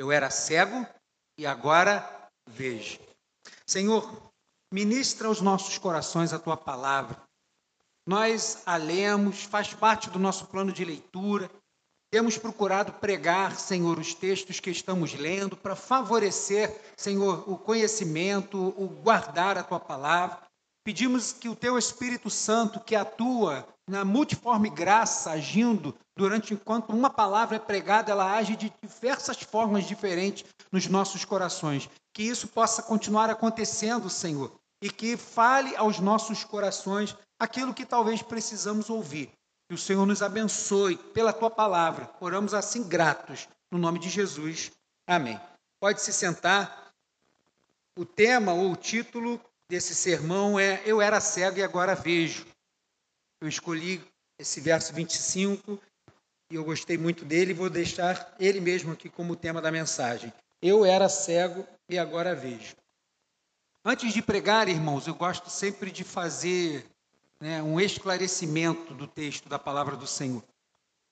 Eu era cego e agora vejo. Senhor, ministra aos nossos corações a tua palavra. Nós a lemos, faz parte do nosso plano de leitura. Temos procurado pregar, Senhor, os textos que estamos lendo para favorecer, Senhor, o conhecimento, o guardar a tua palavra. Pedimos que o teu Espírito Santo, que atua na multiforme graça, agindo durante enquanto uma palavra é pregada, ela age de diversas formas diferentes nos nossos corações. Que isso possa continuar acontecendo, Senhor, e que fale aos nossos corações aquilo que talvez precisamos ouvir. Que o Senhor nos abençoe pela tua palavra. Oramos assim gratos, no nome de Jesus. Amém. Pode se sentar. O tema ou o título desse sermão é Eu era cego e agora vejo. Eu escolhi esse verso 25 e eu gostei muito dele vou deixar ele mesmo aqui como tema da mensagem. Eu era cego e agora vejo. Antes de pregar, irmãos, eu gosto sempre de fazer né, um esclarecimento do texto da palavra do Senhor,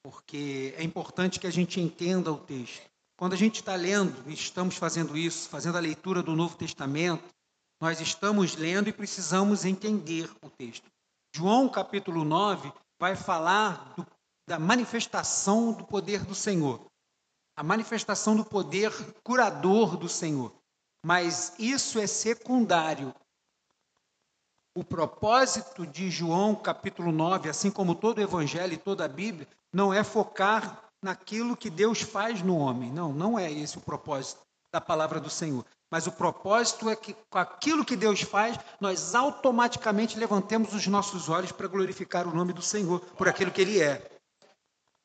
porque é importante que a gente entenda o texto. Quando a gente está lendo, e estamos fazendo isso, fazendo a leitura do Novo Testamento, nós estamos lendo e precisamos entender o texto. João capítulo 9 vai falar do, da manifestação do poder do Senhor, a manifestação do poder curador do Senhor. Mas isso é secundário o propósito de João capítulo 9, assim como todo o evangelho e toda a Bíblia, não é focar naquilo que Deus faz no homem. Não, não é esse o propósito da palavra do Senhor. Mas o propósito é que com aquilo que Deus faz, nós automaticamente levantemos os nossos olhos para glorificar o nome do Senhor por aquilo que Ele é.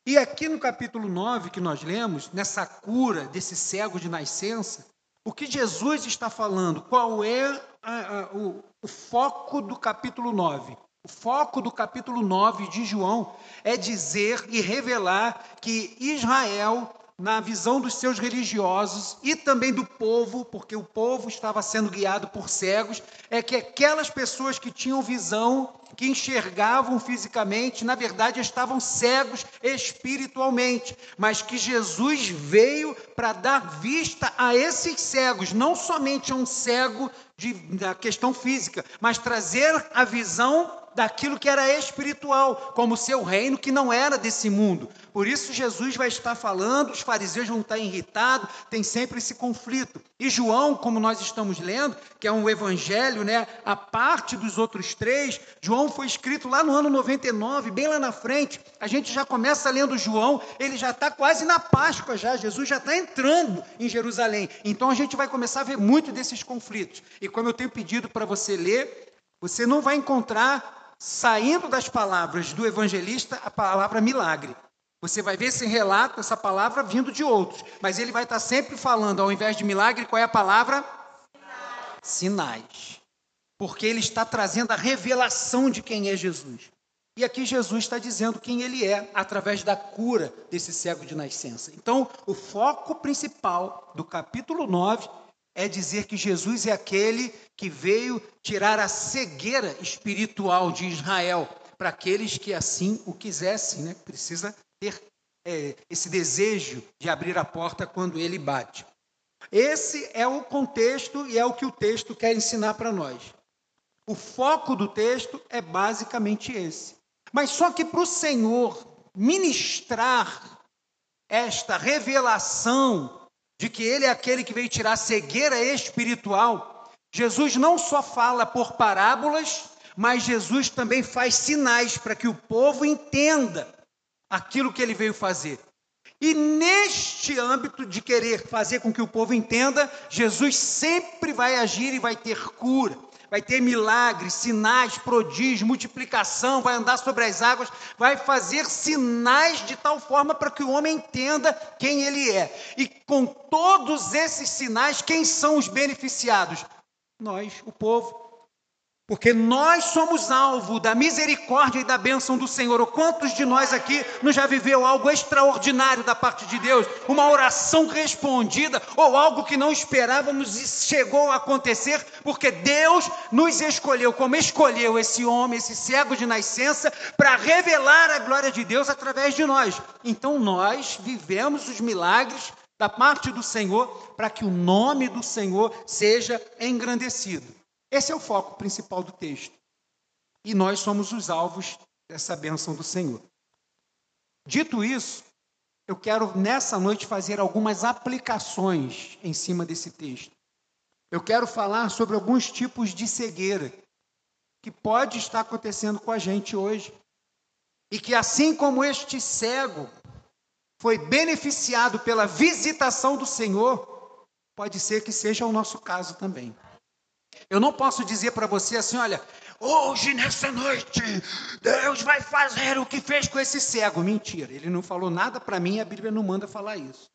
E aqui no capítulo 9 que nós lemos, nessa cura desse cego de nascença, o que Jesus está falando? Qual é a, a, o, o foco do capítulo 9? O foco do capítulo 9 de João é dizer e revelar que Israel, na visão dos seus religiosos e também do povo, porque o povo estava sendo guiado por cegos, é que aquelas pessoas que tinham visão que enxergavam fisicamente, na verdade estavam cegos espiritualmente, mas que Jesus veio para dar vista a esses cegos, não somente a um cego de, da questão física, mas trazer a visão daquilo que era espiritual, como seu reino que não era desse mundo. Por isso Jesus vai estar falando, os fariseus vão estar irritados, tem sempre esse conflito. E João, como nós estamos lendo, que é um evangelho, né, a parte dos outros três, João foi escrito lá no ano 99, bem lá na frente. A gente já começa lendo João, ele já está quase na Páscoa já, Jesus já está entrando em Jerusalém. Então a gente vai começar a ver muito desses conflitos. E como eu tenho pedido para você ler, você não vai encontrar saindo das palavras do evangelista a palavra milagre. Você vai ver esse relato, essa palavra vindo de outros, mas ele vai estar sempre falando, ao invés de milagre, qual é a palavra? Sinais. Sinais. Porque ele está trazendo a revelação de quem é Jesus. E aqui Jesus está dizendo quem ele é, através da cura desse cego de nascença. Então, o foco principal do capítulo 9 é dizer que Jesus é aquele que veio tirar a cegueira espiritual de Israel para aqueles que assim o quisessem, né? Precisa ter é, esse desejo de abrir a porta quando ele bate. Esse é o contexto e é o que o texto quer ensinar para nós. O foco do texto é basicamente esse. Mas só que para o Senhor ministrar esta revelação de que Ele é aquele que veio tirar cegueira espiritual, Jesus não só fala por parábolas, mas Jesus também faz sinais para que o povo entenda aquilo que ele veio fazer. E neste âmbito de querer fazer com que o povo entenda, Jesus sempre vai agir e vai ter cura, vai ter milagres, sinais, prodígios, multiplicação, vai andar sobre as águas, vai fazer sinais de tal forma para que o homem entenda quem ele é. E com todos esses sinais, quem são os beneficiados? Nós, o povo. Porque nós somos alvo da misericórdia e da bênção do Senhor. Ou quantos de nós aqui não já viveu algo extraordinário da parte de Deus? Uma oração respondida ou algo que não esperávamos e chegou a acontecer, porque Deus nos escolheu, como escolheu esse homem, esse cego de nascença, para revelar a glória de Deus através de nós. Então nós vivemos os milagres da parte do Senhor, para que o nome do Senhor seja engrandecido. Esse é o foco principal do texto. E nós somos os alvos dessa bênção do Senhor. Dito isso, eu quero nessa noite fazer algumas aplicações em cima desse texto. Eu quero falar sobre alguns tipos de cegueira que pode estar acontecendo com a gente hoje. E que assim como este cego foi beneficiado pela visitação do Senhor, pode ser que seja o nosso caso também. Eu não posso dizer para você assim, olha, hoje nessa noite Deus vai fazer o que fez com esse cego. Mentira, ele não falou nada para mim, a Bíblia não manda falar isso.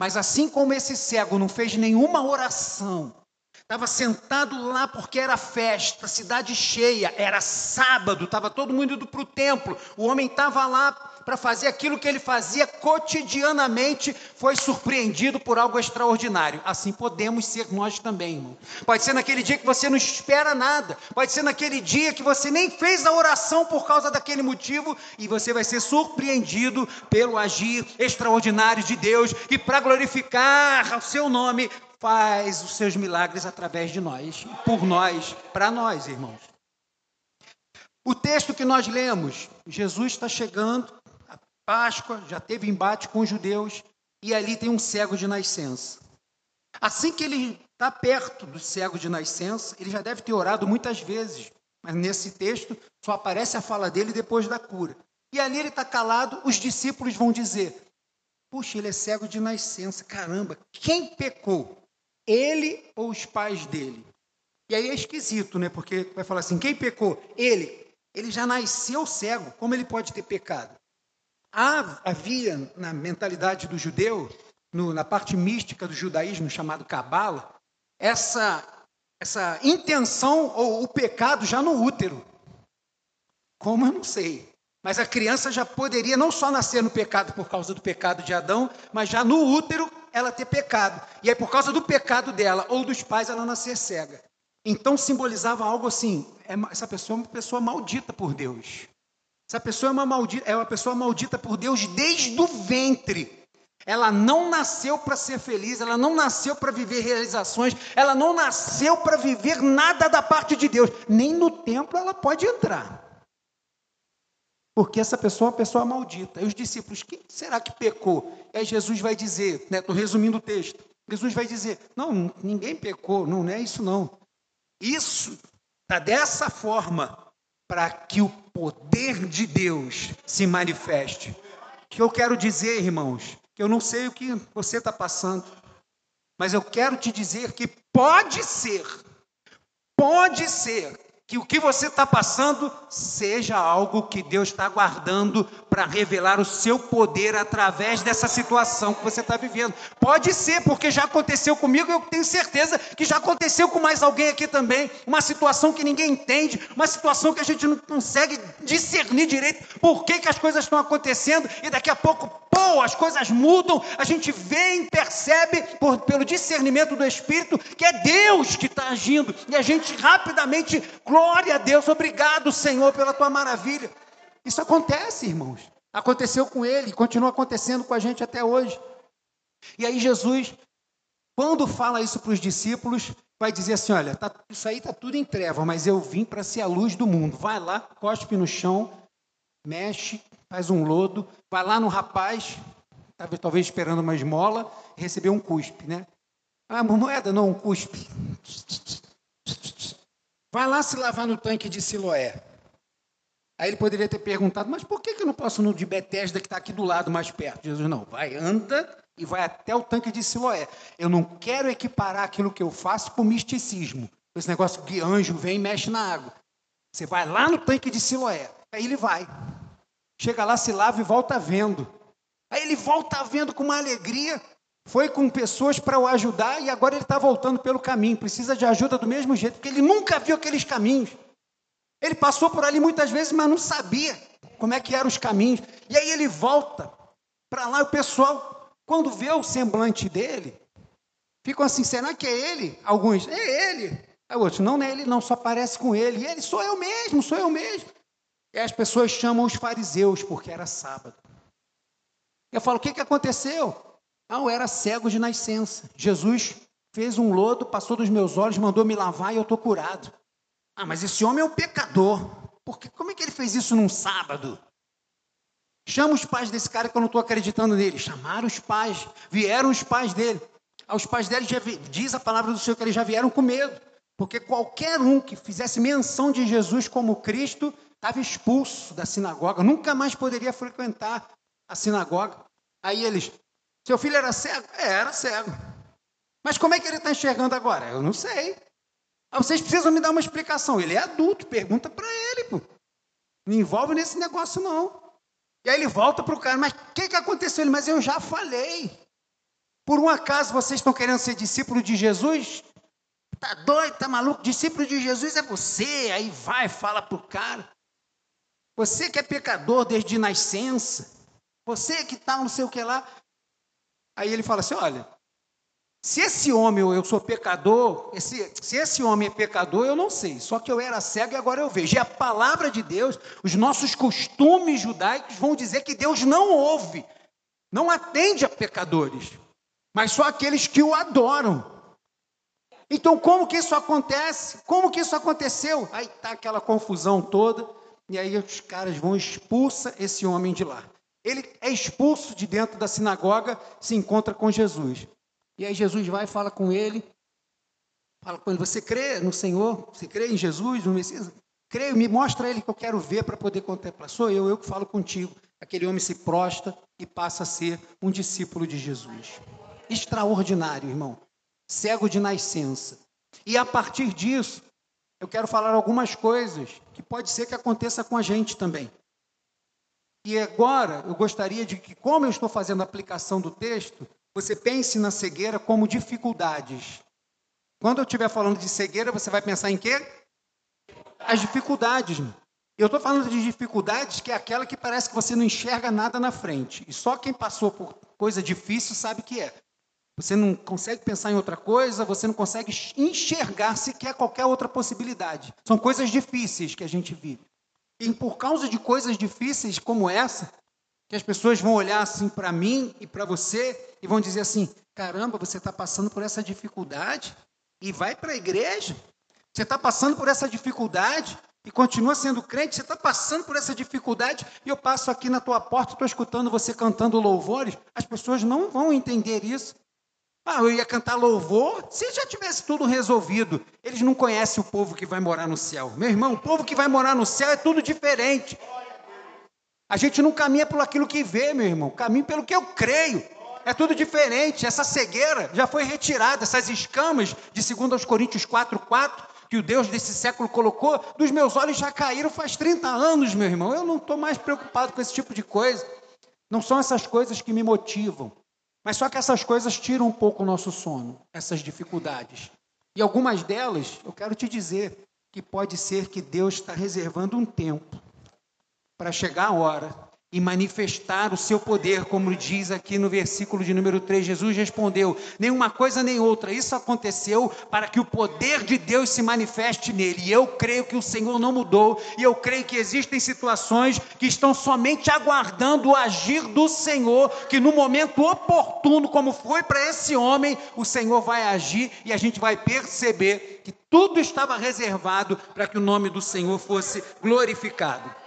Mas assim como esse cego não fez nenhuma oração, estava sentado lá porque era festa, cidade cheia, era sábado, estava todo mundo indo para o templo, o homem estava lá para fazer aquilo que ele fazia cotidianamente, foi surpreendido por algo extraordinário. Assim podemos ser nós também, irmão. Pode ser naquele dia que você não espera nada, pode ser naquele dia que você nem fez a oração por causa daquele motivo, e você vai ser surpreendido pelo agir extraordinário de Deus, que para glorificar o seu nome, faz os seus milagres através de nós, por nós, para nós, irmãos. O texto que nós lemos, Jesus está chegando Páscoa, já teve embate com os judeus, e ali tem um cego de nascença. Assim que ele está perto do cego de nascença, ele já deve ter orado muitas vezes, mas nesse texto só aparece a fala dele depois da cura. E ali ele está calado, os discípulos vão dizer: Puxa, ele é cego de nascença, caramba, quem pecou? Ele ou os pais dele? E aí é esquisito, né? Porque vai falar assim: quem pecou? Ele. Ele já nasceu cego, como ele pode ter pecado? Havia na mentalidade do judeu, no, na parte mística do judaísmo chamado Cabala, essa, essa intenção ou o pecado já no útero. Como eu não sei. Mas a criança já poderia não só nascer no pecado por causa do pecado de Adão, mas já no útero ela ter pecado. E aí, por causa do pecado dela ou dos pais, ela nascer cega. Então simbolizava algo assim: é essa pessoa é uma pessoa maldita por Deus. Essa pessoa é uma, maldita, é uma pessoa maldita por Deus desde o ventre. Ela não nasceu para ser feliz, ela não nasceu para viver realizações, ela não nasceu para viver nada da parte de Deus. Nem no templo ela pode entrar. Porque essa pessoa é uma pessoa maldita. E os discípulos, quem será que pecou? E aí Jesus vai dizer, estou né, resumindo o texto. Jesus vai dizer: Não, ninguém pecou, não, não é isso não. Isso está dessa forma para que o poder de Deus se manifeste. O que eu quero dizer, irmãos, que eu não sei o que você está passando, mas eu quero te dizer que pode ser, pode ser que o que você está passando seja algo que Deus está guardando para revelar o seu poder através dessa situação que você está vivendo. Pode ser, porque já aconteceu comigo, eu tenho certeza que já aconteceu com mais alguém aqui também. Uma situação que ninguém entende, uma situação que a gente não consegue discernir direito por que, que as coisas estão acontecendo, e daqui a pouco, pô, as coisas mudam, a gente vê e percebe por, pelo discernimento do Espírito que é Deus que está agindo, e a gente rapidamente, glória a Deus, obrigado, Senhor, pela tua maravilha. Isso acontece, irmãos. Aconteceu com ele, continua acontecendo com a gente até hoje. E aí Jesus, quando fala isso para os discípulos, vai dizer assim: olha, tá, isso aí está tudo em treva, mas eu vim para ser a luz do mundo. Vai lá, cospe no chão, mexe, faz um lodo, vai lá no rapaz, talvez esperando uma esmola, receber um cuspe, né? Ah, moeda, não, um cuspe. Vai lá se lavar no tanque de Siloé. Aí ele poderia ter perguntado, mas por que, eu não posso no de Betesda que está aqui do lado, mais perto? Jesus, não, vai, anda e vai até o tanque de Siloé. Eu não quero equiparar aquilo que eu faço com misticismo. Esse negócio que anjo vem e mexe na água. Você vai lá no tanque de Siloé. Aí ele vai. Chega lá, se lava e volta vendo. Aí ele volta vendo com uma alegria. Foi com pessoas para o ajudar e agora ele está voltando pelo caminho. Precisa de ajuda do mesmo jeito, porque ele nunca viu aqueles caminhos. Ele passou por ali muitas vezes, mas não sabia como é que eram os caminhos. E aí ele volta para lá e o pessoal, quando vê o semblante dele, ficam assim, será que é ele? Alguns, é ele. Aí outros, não, não é ele, não, só parece com ele. E ele, sou eu mesmo, sou eu mesmo. E as pessoas chamam os fariseus, porque era sábado. Eu falo, o que, que aconteceu? Ah, eu era cego de nascença. Jesus fez um lodo, passou dos meus olhos, mandou me lavar e eu estou curado. Ah, mas esse homem é um pecador. Porque como é que ele fez isso num sábado? Chama os pais desse cara que eu não estou acreditando nele. Chamaram os pais, vieram os pais dele. Aos pais dele já diz a palavra do Senhor que eles já vieram com medo. Porque qualquer um que fizesse menção de Jesus como Cristo estava expulso da sinagoga, nunca mais poderia frequentar a sinagoga. Aí eles, seu filho era cego? É, era cego. Mas como é que ele está enxergando agora? Eu não sei. Ah, vocês precisam me dar uma explicação. Ele é adulto, pergunta para ele. Pô. Não envolve nesse negócio, não. E aí ele volta para o cara, mas o que, que aconteceu? Ele, mas eu já falei. Por um acaso vocês estão querendo ser discípulo de Jesus? Tá doido, tá maluco? Discípulo de Jesus é você. Aí vai, fala para o cara. Você que é pecador desde nascença. Você que está não sei o que lá. Aí ele fala assim: olha, se esse homem eu sou pecador, esse, se esse homem é pecador, eu não sei. Só que eu era cego e agora eu vejo. E a palavra de Deus, os nossos costumes judaicos vão dizer que Deus não ouve, não atende a pecadores, mas só aqueles que o adoram. Então, como que isso acontece? Como que isso aconteceu? Aí está aquela confusão toda, e aí os caras vão expulsa esse homem de lá. Ele é expulso de dentro da sinagoga, se encontra com Jesus. E aí Jesus vai e fala com ele, fala com ele, você crê no Senhor? Você crê em Jesus, no Messias? Creio, me mostra ele que eu quero ver para poder contemplar. Sou eu, eu que falo contigo. Aquele homem se prostra e passa a ser um discípulo de Jesus. Extraordinário, irmão. Cego de nascença. E a partir disso, eu quero falar algumas coisas que pode ser que aconteça com a gente também. E agora eu gostaria de que, como eu estou fazendo a aplicação do texto, você pense na cegueira como dificuldades. Quando eu estiver falando de cegueira, você vai pensar em quê? As dificuldades. Eu estou falando de dificuldades que é aquela que parece que você não enxerga nada na frente. E só quem passou por coisa difícil sabe que é. Você não consegue pensar em outra coisa, você não consegue enxergar sequer qualquer outra possibilidade. São coisas difíceis que a gente vive. E por causa de coisas difíceis como essa, que as pessoas vão olhar assim para mim e para você e vão dizer assim: caramba, você está passando por essa dificuldade e vai para a igreja. Você está passando por essa dificuldade e continua sendo crente. Você está passando por essa dificuldade e eu passo aqui na tua porta, estou escutando você cantando louvores. As pessoas não vão entender isso. Ah, eu ia cantar louvor se já tivesse tudo resolvido. Eles não conhecem o povo que vai morar no céu. Meu irmão, o povo que vai morar no céu é tudo diferente. A gente não caminha por aquilo que vê, meu irmão, caminha pelo que eu creio. É tudo diferente. Essa cegueira já foi retirada, essas escamas de 2 Coríntios 4, 4, que o Deus desse século colocou, dos meus olhos já caíram faz 30 anos, meu irmão. Eu não estou mais preocupado com esse tipo de coisa. Não são essas coisas que me motivam. Mas só que essas coisas tiram um pouco o nosso sono, essas dificuldades. E algumas delas, eu quero te dizer que pode ser que Deus está reservando um tempo para chegar a hora e manifestar o seu poder, como diz aqui no versículo de número 3. Jesus respondeu: nenhuma coisa nem outra. Isso aconteceu para que o poder de Deus se manifeste nele. E eu creio que o Senhor não mudou, e eu creio que existem situações que estão somente aguardando o agir do Senhor, que no momento oportuno, como foi para esse homem, o Senhor vai agir e a gente vai perceber que tudo estava reservado para que o nome do Senhor fosse glorificado.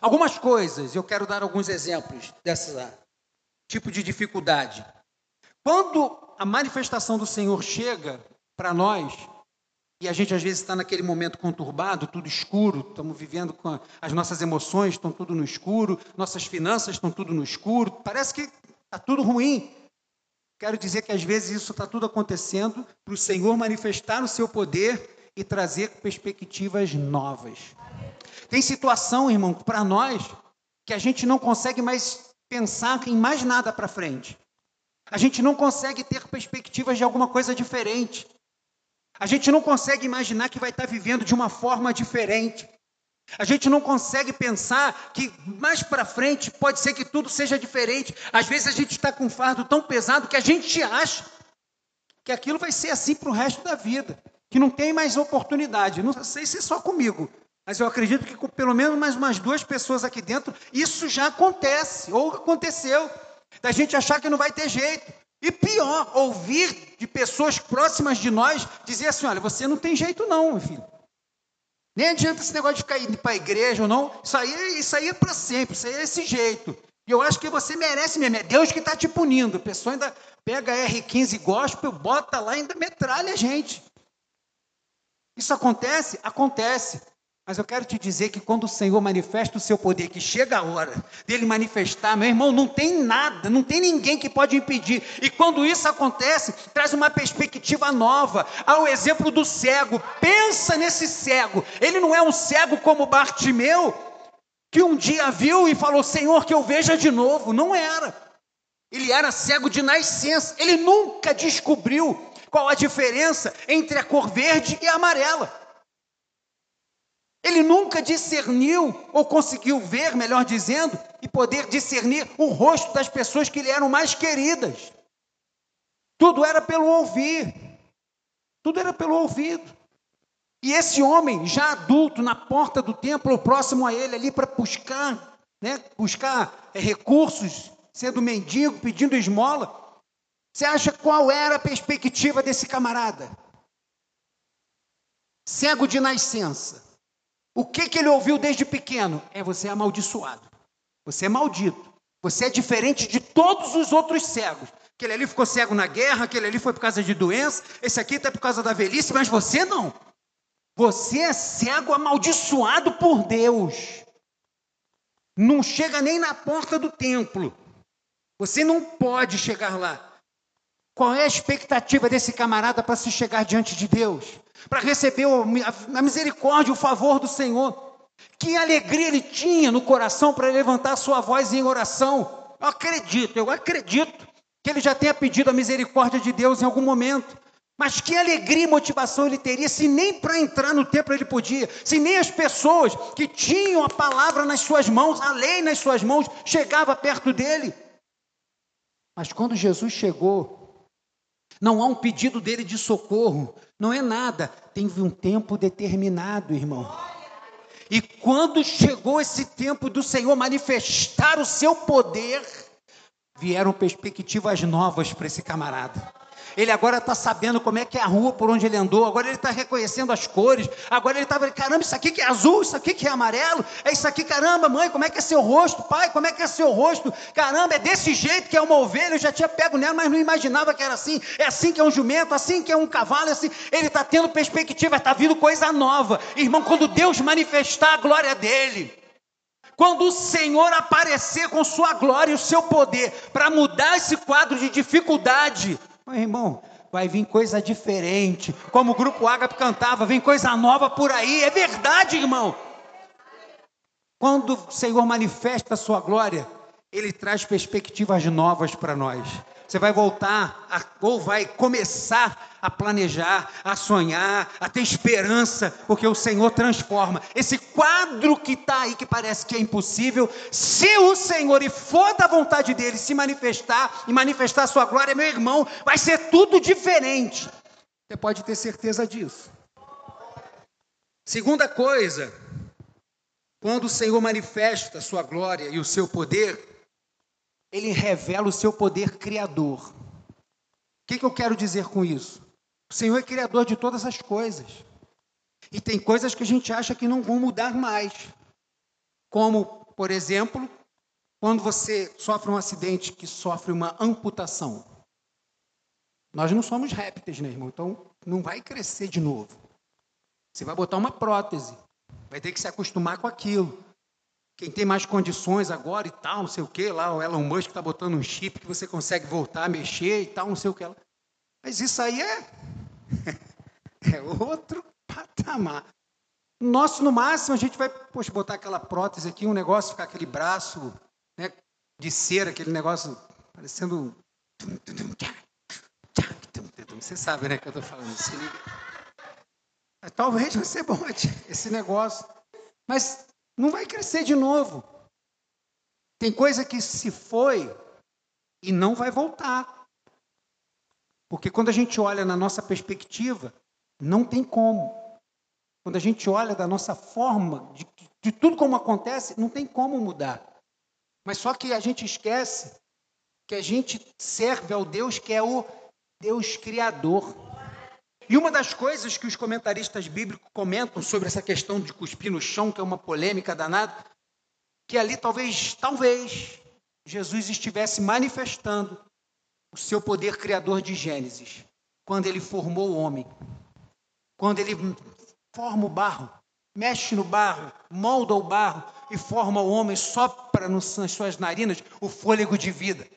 Algumas coisas, eu quero dar alguns exemplos dessa tipo de dificuldade. Quando a manifestação do Senhor chega para nós, e a gente às vezes está naquele momento conturbado, tudo escuro, estamos vivendo com as nossas emoções, estão tudo no escuro, nossas finanças estão tudo no escuro, parece que está tudo ruim. Quero dizer que às vezes isso está tudo acontecendo para o Senhor manifestar o seu poder e trazer perspectivas novas. Tem situação, irmão, para nós, que a gente não consegue mais pensar em mais nada para frente. A gente não consegue ter perspectivas de alguma coisa diferente. A gente não consegue imaginar que vai estar vivendo de uma forma diferente. A gente não consegue pensar que mais para frente pode ser que tudo seja diferente. Às vezes a gente está com um fardo tão pesado que a gente acha que aquilo vai ser assim para o resto da vida, que não tem mais oportunidade. Não sei se é só comigo, mas eu acredito que com pelo menos mais umas duas pessoas aqui dentro, isso já acontece, ou aconteceu. da gente achar que não vai ter jeito. E pior, ouvir de pessoas próximas de nós dizer assim: olha, você não tem jeito, não, meu filho. Nem adianta esse negócio de ficar indo para a igreja ou não. Isso aí, isso aí é para sempre, isso aí é desse jeito. E eu acho que você merece mesmo. É Deus que está te punindo. A pessoa ainda pega R15 gospel, bota lá e ainda metralha a gente. Isso acontece? Acontece. Mas eu quero te dizer que quando o Senhor manifesta o seu poder, que chega a hora dele manifestar, meu irmão, não tem nada, não tem ninguém que pode impedir. E quando isso acontece, traz uma perspectiva nova. Ao exemplo do cego, pensa nesse cego. Ele não é um cego como Bartimeu, que um dia viu e falou: Senhor, que eu veja de novo. Não era. Ele era cego de nascença. Ele nunca descobriu qual a diferença entre a cor verde e a amarela. Ele nunca discerniu, ou conseguiu ver, melhor dizendo, e poder discernir o rosto das pessoas que lhe eram mais queridas. Tudo era pelo ouvir, tudo era pelo ouvido. E esse homem, já adulto, na porta do templo, próximo a ele, ali para buscar, né, buscar é, recursos, sendo mendigo, pedindo esmola, você acha qual era a perspectiva desse camarada? Cego de nascença o que, que ele ouviu desde pequeno? É você é amaldiçoado. Você é maldito. Você é diferente de todos os outros cegos. Aquele ali ficou cego na guerra, aquele ali foi por causa de doença, esse aqui está por causa da velhice, mas você não. Você é cego amaldiçoado por Deus. Não chega nem na porta do templo. Você não pode chegar lá. Qual é a expectativa desse camarada para se chegar diante de Deus? para receber a misericórdia, o favor do Senhor. Que alegria ele tinha no coração para levantar sua voz em oração. Eu acredito, eu acredito que ele já tenha pedido a misericórdia de Deus em algum momento. Mas que alegria e motivação ele teria se nem para entrar no templo ele podia, se nem as pessoas que tinham a palavra nas suas mãos, a lei nas suas mãos, chegava perto dele. Mas quando Jesus chegou, não há um pedido dele de socorro, não é nada. Teve um tempo determinado, irmão. E quando chegou esse tempo do Senhor manifestar o seu poder, vieram perspectivas novas para esse camarada. Ele agora está sabendo como é que é a rua por onde ele andou, agora ele está reconhecendo as cores, agora ele está caramba, isso aqui que é azul, isso aqui que é amarelo, é isso aqui, caramba, mãe, como é que é seu rosto, pai, como é que é seu rosto, caramba, é desse jeito que é uma ovelha, eu já tinha pego nela, mas não imaginava que era assim, é assim que é um jumento, assim que é um cavalo, assim, ele está tendo perspectiva, está vindo coisa nova, irmão, quando Deus manifestar a glória dele, quando o Senhor aparecer com sua glória e o seu poder para mudar esse quadro de dificuldade, meu irmão, vai vir coisa diferente. Como o grupo Ágape cantava, vem coisa nova por aí. É verdade, irmão. Quando o Senhor manifesta a sua glória, ele traz perspectivas novas para nós. Você vai voltar a, ou vai começar a planejar, a sonhar, a ter esperança, porque o Senhor transforma. Esse quadro que está aí, que parece que é impossível, se o Senhor e for da vontade dele se manifestar e manifestar a sua glória, meu irmão, vai ser tudo diferente. Você pode ter certeza disso. Segunda coisa, quando o Senhor manifesta a sua glória e o seu poder, ele revela o seu poder criador. O que, que eu quero dizer com isso? O Senhor é criador de todas as coisas. E tem coisas que a gente acha que não vão mudar mais. Como, por exemplo, quando você sofre um acidente que sofre uma amputação. Nós não somos répteis, né, irmão? Então não vai crescer de novo. Você vai botar uma prótese. Vai ter que se acostumar com aquilo. Quem tem mais condições agora e tal, não sei o que, lá o Elon Musk está botando um chip que você consegue voltar mexer e tal, não sei o que. Lá. Mas isso aí é, é outro patamar. Nosso, no máximo, a gente vai poxa, botar aquela prótese aqui, um negócio, ficar aquele braço né, de cera, aquele negócio parecendo. Você sabe, né, que eu estou falando. Se liga. Talvez você bote esse negócio. Mas não vai crescer de novo. Tem coisa que se foi e não vai voltar. Porque quando a gente olha na nossa perspectiva, não tem como. Quando a gente olha da nossa forma, de, de tudo como acontece, não tem como mudar. Mas só que a gente esquece que a gente serve ao Deus que é o Deus Criador. E uma das coisas que os comentaristas bíblicos comentam sobre essa questão de cuspir no chão, que é uma polêmica danada, que ali talvez, talvez, Jesus estivesse manifestando o seu poder criador de Gênesis, quando ele formou o homem, quando ele forma o barro, mexe no barro, molda o barro e forma o homem, sopra nas suas narinas o fôlego de vida.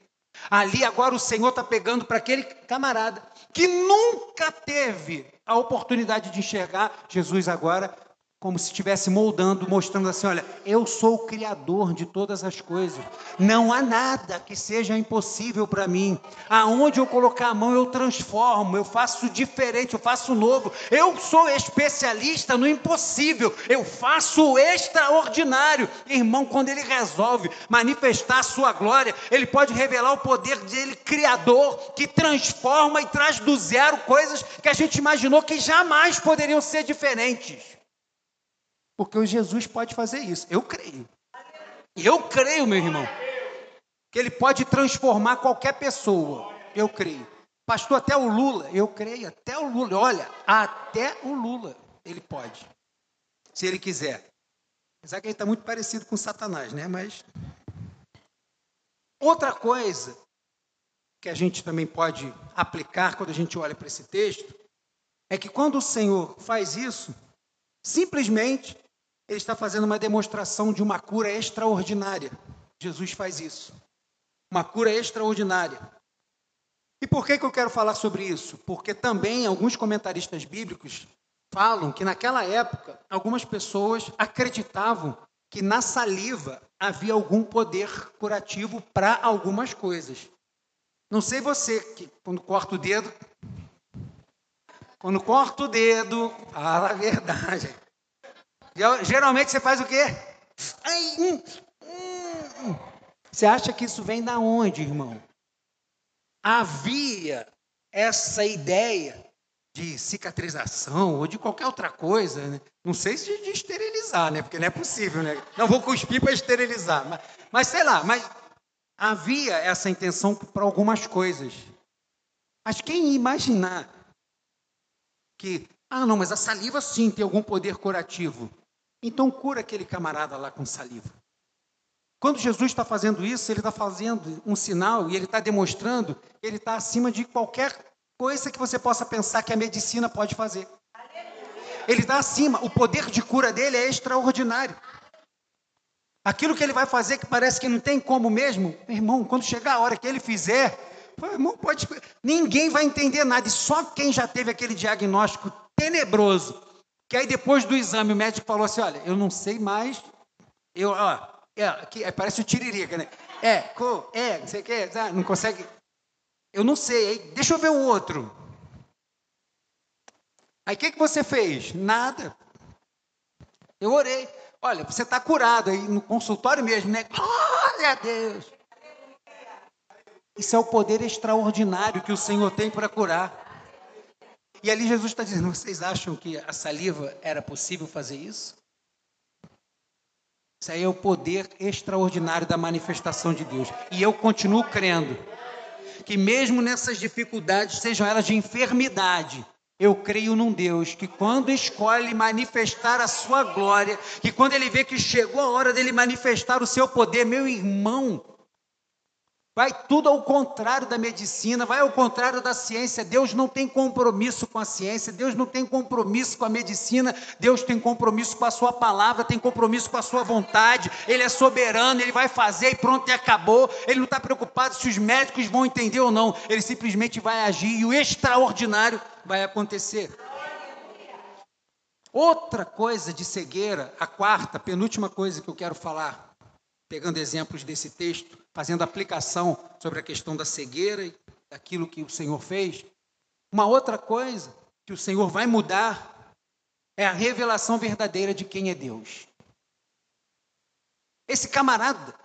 Ali agora o Senhor está pegando para aquele camarada que nunca teve a oportunidade de enxergar Jesus agora como se estivesse moldando, mostrando assim: olha, eu sou o Criador de todas as coisas. Não há nada que seja impossível para mim. Aonde eu colocar a mão, eu transformo, eu faço diferente, eu faço novo. Eu sou especialista no impossível, eu faço o extraordinário. Irmão, quando ele resolve manifestar a sua glória, ele pode revelar o poder dele, Criador, que transforma e traz do zero coisas que a gente imaginou que jamais poderiam ser diferentes. Porque o Jesus pode fazer isso. Eu creio. Eu creio, meu irmão. Que ele pode transformar qualquer pessoa. Eu creio. Pastor, até o Lula. Eu creio. Até o Lula. Olha, até o Lula. Ele pode. Se ele quiser. Apesar que ele está muito parecido com Satanás, né? Mas. Outra coisa que a gente também pode aplicar quando a gente olha para esse texto é que quando o Senhor faz isso, simplesmente ele está fazendo uma demonstração de uma cura extraordinária. Jesus faz isso. Uma cura extraordinária. E por que, que eu quero falar sobre isso? Porque também alguns comentaristas bíblicos falam que naquela época algumas pessoas acreditavam que na saliva havia algum poder curativo para algumas coisas. Não sei você, que quando corta o dedo, quando corta o dedo, fala a verdade. Geralmente você faz o quê? Ai, hum, hum. Você acha que isso vem da onde, irmão? Havia essa ideia de cicatrização ou de qualquer outra coisa, né? não sei se de esterilizar, né? Porque não é possível, né? Não vou cuspir para esterilizar, mas, mas sei lá, mas havia essa intenção para algumas coisas. Mas quem imaginar que, ah, não, mas a saliva sim tem algum poder curativo. Então cura aquele camarada lá com saliva. Quando Jesus está fazendo isso, ele está fazendo um sinal e ele está demonstrando que ele está acima de qualquer coisa que você possa pensar que a medicina pode fazer. Ele está acima, o poder de cura dele é extraordinário. Aquilo que ele vai fazer que parece que não tem como mesmo, irmão, quando chegar a hora que ele fizer, irmão, pode, ninguém vai entender nada, e só quem já teve aquele diagnóstico tenebroso que aí depois do exame o médico falou assim: olha, eu não sei mais. Eu, ó, é, é, parece o tiririca, né? É, co, é, não sei o que, não consegue. Eu não sei, aí, deixa eu ver o outro. Aí o que, que você fez? Nada. Eu orei. Olha, você está curado aí no consultório mesmo, né? Glória a Deus. Isso é o poder extraordinário que o Senhor tem para curar. E ali Jesus está dizendo: vocês acham que a saliva era possível fazer isso? Isso aí é o poder extraordinário da manifestação de Deus. E eu continuo crendo que, mesmo nessas dificuldades, sejam elas de enfermidade, eu creio num Deus que, quando escolhe manifestar a sua glória, que quando ele vê que chegou a hora dele manifestar o seu poder, meu irmão, Vai tudo ao contrário da medicina, vai ao contrário da ciência. Deus não tem compromisso com a ciência, Deus não tem compromisso com a medicina, Deus tem compromisso com a sua palavra, tem compromisso com a sua vontade. Ele é soberano, ele vai fazer e pronto, e acabou. Ele não está preocupado se os médicos vão entender ou não, ele simplesmente vai agir e o extraordinário vai acontecer. Outra coisa de cegueira, a quarta, penúltima coisa que eu quero falar, pegando exemplos desse texto, fazendo aplicação sobre a questão da cegueira e daquilo que o Senhor fez. Uma outra coisa que o Senhor vai mudar é a revelação verdadeira de quem é Deus. Esse camarada,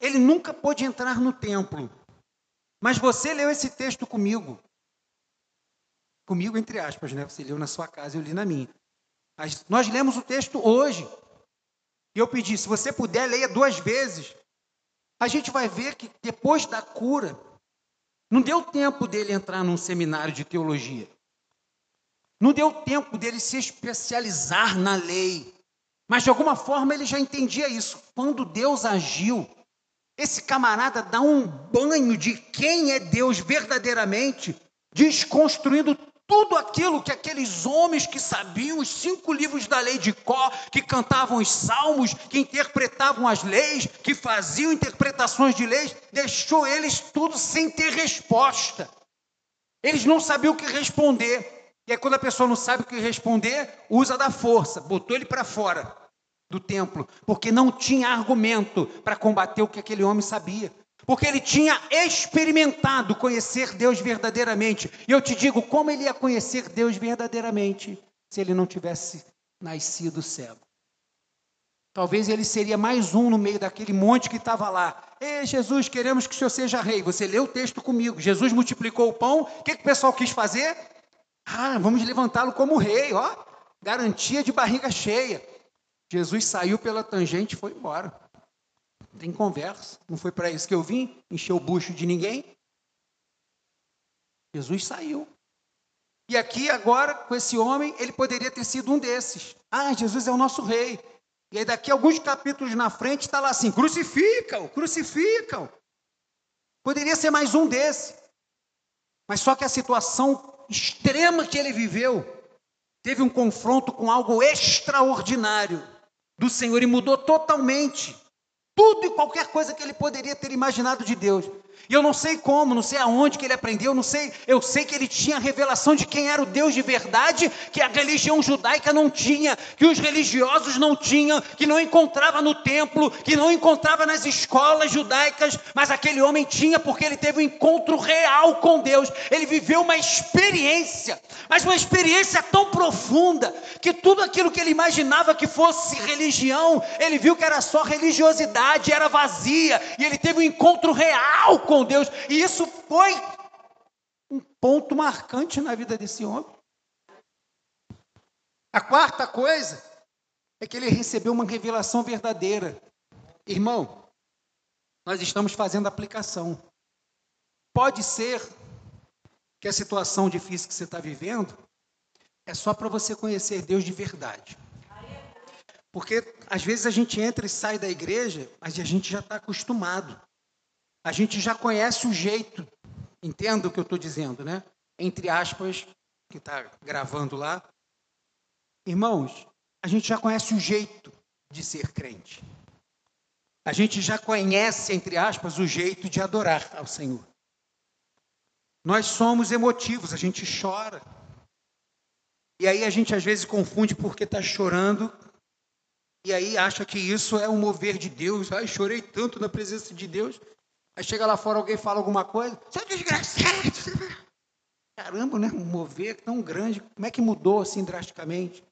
ele nunca pôde entrar no templo, mas você leu esse texto comigo. Comigo, entre aspas, né? Você leu na sua casa, eu li na minha. Mas nós lemos o texto hoje. E eu pedi, se você puder, leia duas vezes. a gente vai ver que depois da cura, não deu tempo dele entrar num seminário de teologia. Não deu tempo dele se especializar na lei. Mas de alguma forma ele já entendia isso. Quando Deus agiu, esse camarada dá um banho de quem é Deus verdadeiramente, desconstruindo tudo aquilo que aqueles homens que sabiam os cinco livros da lei de Có, que cantavam os salmos, que interpretavam as leis, que faziam interpretações de leis, deixou eles tudo sem ter resposta. Eles não sabiam o que responder. E aí, quando a pessoa não sabe o que responder, usa da força, botou ele para fora do templo, porque não tinha argumento para combater o que aquele homem sabia. Porque ele tinha experimentado conhecer Deus verdadeiramente. E eu te digo, como ele ia conhecer Deus verdadeiramente se ele não tivesse nascido cego? Talvez ele seria mais um no meio daquele monte que estava lá. Ei, Jesus, queremos que o Senhor seja rei. Você leu o texto comigo. Jesus multiplicou o pão. O que, que o pessoal quis fazer? Ah, vamos levantá-lo como rei, ó. Garantia de barriga cheia. Jesus saiu pela tangente e foi embora. Tem conversa. Não foi para isso que eu vim? Encher o bucho de ninguém? Jesus saiu. E aqui agora, com esse homem, ele poderia ter sido um desses. Ah, Jesus é o nosso rei. E aí daqui alguns capítulos na frente está lá assim, crucificam, crucificam. Poderia ser mais um desse. Mas só que a situação extrema que ele viveu, teve um confronto com algo extraordinário do Senhor e mudou totalmente tudo e qualquer coisa que ele poderia ter imaginado de Deus. E eu não sei como, não sei aonde que ele aprendeu, não sei, eu sei que ele tinha a revelação de quem era o Deus de verdade, que a religião judaica não tinha, que os religiosos não tinham, que não encontrava no templo, que não encontrava nas escolas judaicas, mas aquele homem tinha porque ele teve um encontro real com Deus. Ele viveu uma experiência, mas uma experiência tão profunda que tudo aquilo que ele imaginava que fosse religião, ele viu que era só religiosidade, era vazia, e ele teve um encontro real com Deus, e isso foi um ponto marcante na vida desse homem. A quarta coisa é que ele recebeu uma revelação verdadeira. Irmão, nós estamos fazendo aplicação. Pode ser que a situação difícil que você está vivendo é só para você conhecer Deus de verdade. Porque às vezes a gente entra e sai da igreja, mas a gente já está acostumado. A gente já conhece o jeito. Entenda o que eu estou dizendo, né? Entre aspas, que está gravando lá. Irmãos, a gente já conhece o jeito de ser crente. A gente já conhece, entre aspas, o jeito de adorar ao Senhor. Nós somos emotivos, a gente chora. E aí a gente às vezes confunde porque está chorando, e aí acha que isso é um mover de Deus. Ai, chorei tanto na presença de Deus. Aí chega lá fora, alguém fala alguma coisa, você é desgraçado. Caramba, né? Um mover tão grande, como é que mudou assim drasticamente?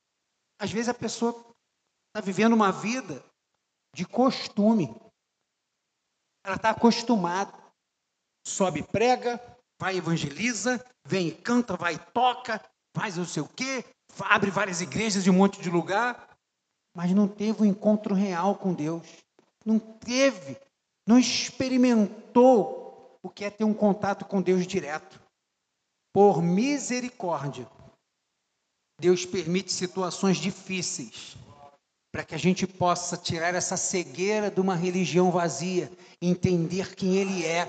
Às vezes a pessoa está vivendo uma vida de costume. Ela está acostumada. Sobe prega, vai evangeliza, vem e canta, vai toca, faz não sei o quê, abre várias igrejas de um monte de lugar, mas não teve um encontro real com Deus. Não teve não experimentou o que é ter um contato com Deus direto. Por misericórdia, Deus permite situações difíceis para que a gente possa tirar essa cegueira de uma religião vazia, entender quem Ele é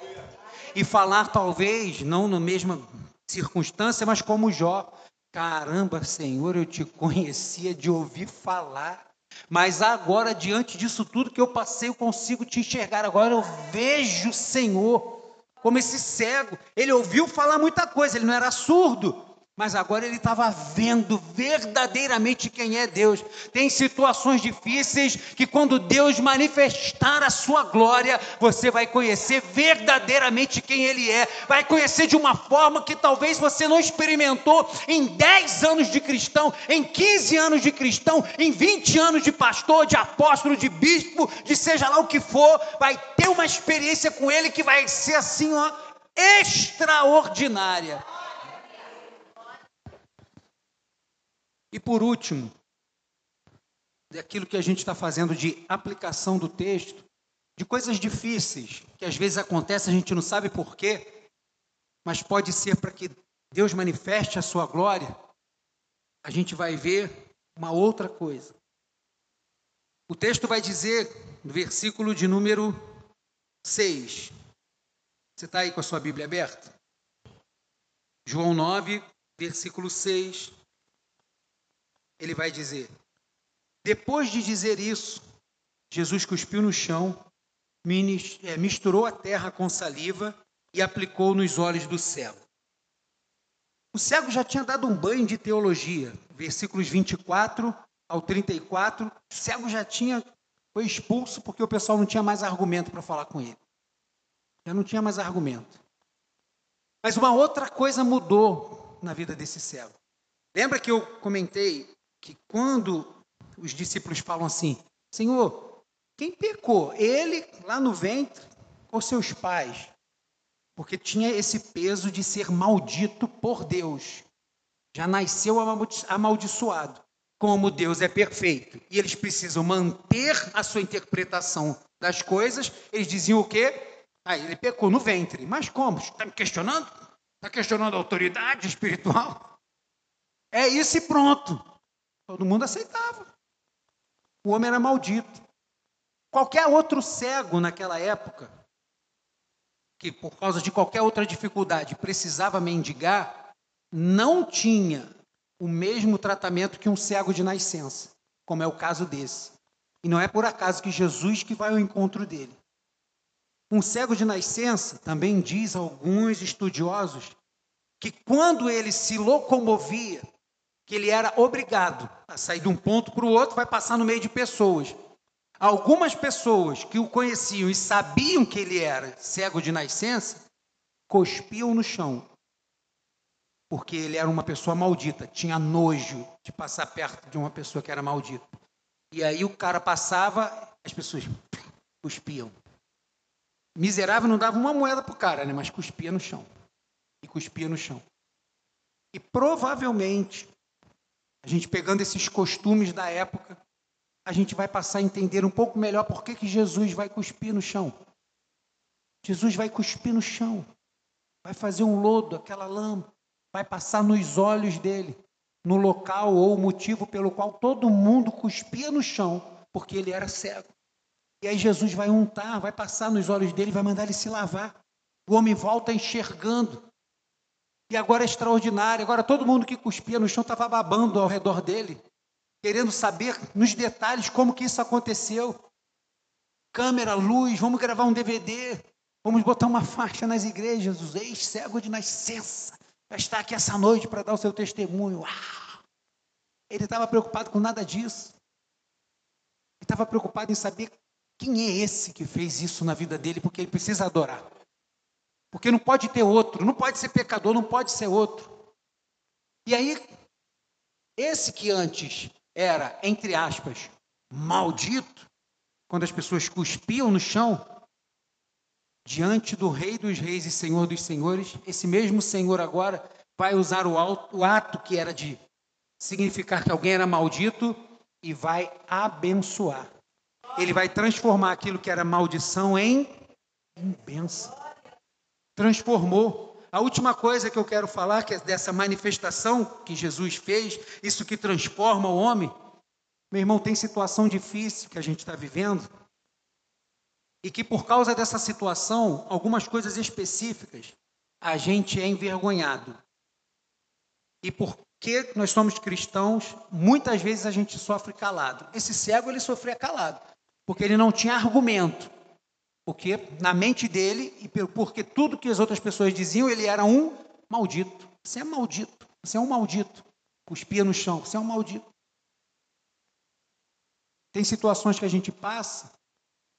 e falar, talvez, não na mesma circunstância, mas como Jó: caramba, Senhor, eu te conhecia de ouvir falar. Mas agora, diante disso tudo que eu passei, eu consigo te enxergar. Agora eu vejo o Senhor como esse cego. Ele ouviu falar muita coisa, ele não era surdo, mas agora ele estava vendo verdadeiramente quem é Deus. Tem situações difíceis que, quando Deus manifestar a sua glória, você vai conhecer verdadeiramente quem Ele é. Vai conhecer de uma forma que talvez você não experimentou em 10 anos de cristão, em 15 anos de cristão, em 20 anos de pastor, de apóstolo, de bispo, de seja lá o que for. Vai ter uma experiência com Ele que vai ser assim, ó, extraordinária. E por último, daquilo que a gente está fazendo de aplicação do texto, de coisas difíceis, que às vezes acontecem, a gente não sabe porquê, mas pode ser para que Deus manifeste a sua glória, a gente vai ver uma outra coisa. O texto vai dizer, no versículo de número 6. Você está aí com a sua Bíblia aberta? João 9, versículo 6. Ele vai dizer: Depois de dizer isso, Jesus cuspiu no chão, é, misturou a terra com saliva e aplicou nos olhos do cego. O cego já tinha dado um banho de teologia, versículos 24 ao 34. O cego já tinha foi expulso porque o pessoal não tinha mais argumento para falar com ele. Já não tinha mais argumento. Mas uma outra coisa mudou na vida desse cego. Lembra que eu comentei que quando os discípulos falam assim: Senhor, quem pecou? Ele lá no ventre ou seus pais? Porque tinha esse peso de ser maldito por Deus. Já nasceu amaldiçoado. Como Deus é perfeito e eles precisam manter a sua interpretação das coisas, eles diziam o quê? Ah, ele pecou no ventre. Mas como? Está me questionando? Está questionando a autoridade espiritual? É isso e pronto. Todo mundo aceitava. O homem era maldito. Qualquer outro cego naquela época, que por causa de qualquer outra dificuldade precisava mendigar, não tinha o mesmo tratamento que um cego de nascença, como é o caso desse. E não é por acaso que Jesus que vai ao encontro dele. Um cego de nascença, também diz alguns estudiosos, que quando ele se locomovia, que ele era obrigado a sair de um ponto para o outro, vai passar no meio de pessoas. Algumas pessoas que o conheciam e sabiam que ele era cego de nascença, cuspiam no chão, porque ele era uma pessoa maldita, tinha nojo de passar perto de uma pessoa que era maldita. E aí o cara passava, as pessoas cuspiam. Miserável não dava uma moeda para o cara, né? mas cuspia no chão. E cuspia no chão. E provavelmente, a gente pegando esses costumes da época, a gente vai passar a entender um pouco melhor por que, que Jesus vai cuspir no chão. Jesus vai cuspir no chão, vai fazer um lodo, aquela lama, vai passar nos olhos dele, no local ou motivo pelo qual todo mundo cuspia no chão, porque ele era cego. E aí Jesus vai untar, vai passar nos olhos dele, vai mandar ele se lavar. O homem volta enxergando. E agora é extraordinário. Agora todo mundo que cuspia no chão estava babando ao redor dele querendo saber nos detalhes como que isso aconteceu. Câmera, luz, vamos gravar um DVD, vamos botar uma faixa nas igrejas, os ex-cegos de nascença, vai estar aqui essa noite para dar o seu testemunho. Uau! Ele estava preocupado com nada disso. Ele estava preocupado em saber quem é esse que fez isso na vida dele, porque ele precisa adorar. Porque não pode ter outro, não pode ser pecador, não pode ser outro. E aí, esse que antes era, entre aspas, maldito, quando as pessoas cuspiam no chão, diante do Rei dos Reis e Senhor dos Senhores, esse mesmo Senhor agora vai usar o ato que era de significar que alguém era maldito e vai abençoar. Ele vai transformar aquilo que era maldição em, em bênção. Transformou. A última coisa que eu quero falar, que é dessa manifestação que Jesus fez, isso que transforma o homem. Meu irmão, tem situação difícil que a gente está vivendo, e que por causa dessa situação, algumas coisas específicas, a gente é envergonhado. E porque nós somos cristãos, muitas vezes a gente sofre calado. Esse cego, ele sofria calado, porque ele não tinha argumento. Porque na mente dele, e porque tudo que as outras pessoas diziam, ele era um maldito. Você é maldito, você é um maldito. Cuspia no chão, você é um maldito. Tem situações que a gente passa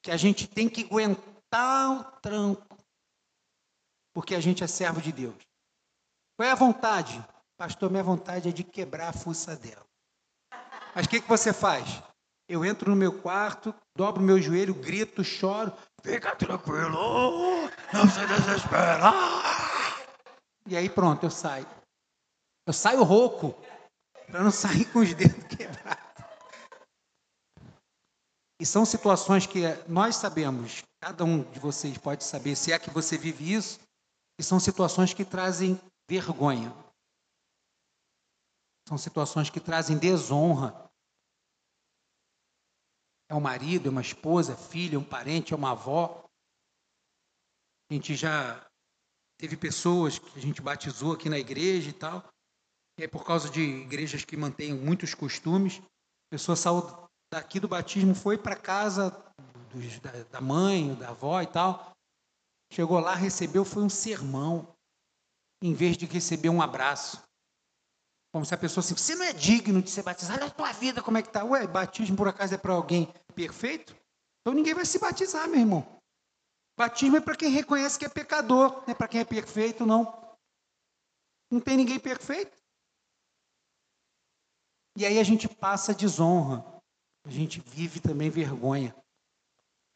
que a gente tem que aguentar o tranco, porque a gente é servo de Deus. Qual é a vontade? Pastor, minha vontade é de quebrar a fuça dela. Mas o que, que você faz? Eu entro no meu quarto, dobro meu joelho, grito, choro. Fica tranquilo, não se desespera. E aí pronto, eu saio. Eu saio rouco, para não sair com os dedos quebrados. E são situações que nós sabemos, cada um de vocês pode saber, se é que você vive isso, e são situações que trazem vergonha. São situações que trazem desonra. É um marido, é uma esposa, é filho, é um parente, é uma avó. A gente já teve pessoas que a gente batizou aqui na igreja e tal. E é por causa de igrejas que mantêm muitos costumes. A pessoa saiu daqui do batismo, foi para casa dos, da, da mãe, da avó e tal. Chegou lá, recebeu, foi um sermão, em vez de receber um abraço. Como se a pessoa assim, você não é digno de ser batizado, olha a tua vida como é que está. Ué, batismo por acaso é para alguém perfeito? Então ninguém vai se batizar, meu irmão. Batismo é para quem reconhece que é pecador, não é para quem é perfeito, não. Não tem ninguém perfeito. E aí a gente passa desonra, a gente vive também vergonha.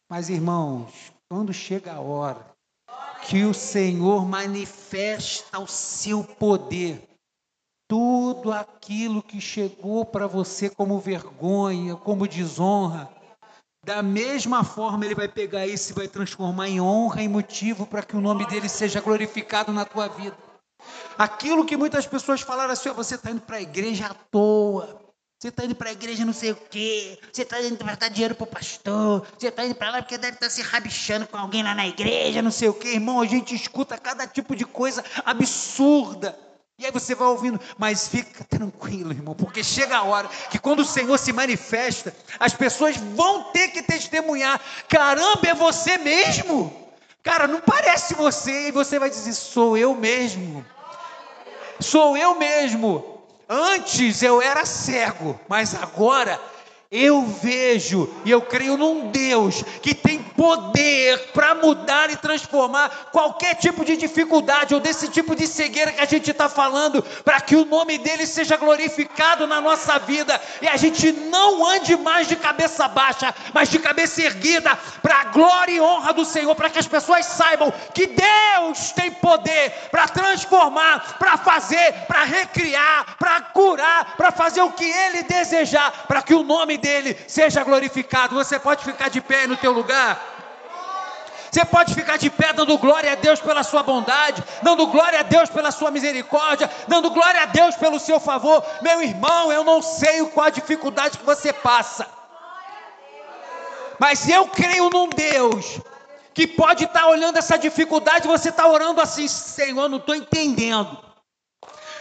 Mas, irmãos, quando chega a hora que o Senhor manifesta o seu poder, tudo aquilo que chegou para você como vergonha, como desonra, da mesma forma, ele vai pegar isso e vai transformar em honra e motivo para que o nome dele seja glorificado na tua vida. Aquilo que muitas pessoas falaram assim: você está indo para a igreja à toa, você está indo para a igreja não sei o quê, você está indo para dar dinheiro para o pastor, você está indo para lá porque deve estar tá se rabichando com alguém lá na igreja, não sei o quê. Irmão, a gente escuta cada tipo de coisa absurda. E aí você vai ouvindo, mas fica tranquilo, irmão, porque chega a hora que quando o Senhor se manifesta, as pessoas vão ter que testemunhar: caramba, é você mesmo? Cara, não parece você, e você vai dizer: sou eu mesmo. Sou eu mesmo. Antes eu era cego, mas agora eu vejo e eu creio num Deus que tem poder para mudar e transformar qualquer tipo de dificuldade ou desse tipo de cegueira que a gente está falando, para que o nome dele seja glorificado na nossa vida. E a gente não ande mais de cabeça baixa, mas de cabeça erguida, para a glória e honra do Senhor, para que as pessoas saibam que Deus tem poder para transformar, para fazer, para recriar, para curar, para fazer o que ele desejar, para que o nome dele seja glorificado. Você pode ficar de pé no teu lugar. Você pode ficar de pé dando glória a Deus pela sua bondade, dando glória a Deus pela sua misericórdia, dando glória a Deus pelo seu favor. Meu irmão, eu não sei qual a dificuldade que você passa, mas eu creio num Deus que pode estar olhando essa dificuldade, você está orando assim, Senhor, não estou entendendo.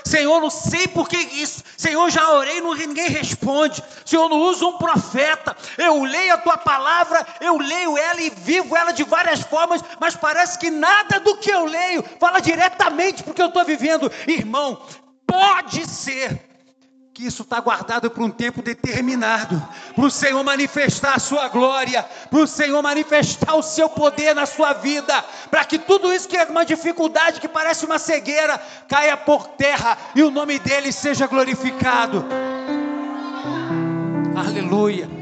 Senhor, não sei por que isso. Senhor, já orei, não, ninguém responde. Senhor, não usa um profeta. Eu leio a tua palavra, eu leio ela e vivo ela de várias formas, mas parece que nada do que eu leio fala diretamente porque eu estou vivendo. Irmão, pode ser que isso está guardado para um tempo determinado, para o Senhor manifestar a sua glória, para o Senhor manifestar o seu poder na sua vida, para que tudo isso que é uma dificuldade, que parece uma cegueira, caia por terra e o nome dele seja glorificado. Aleluia.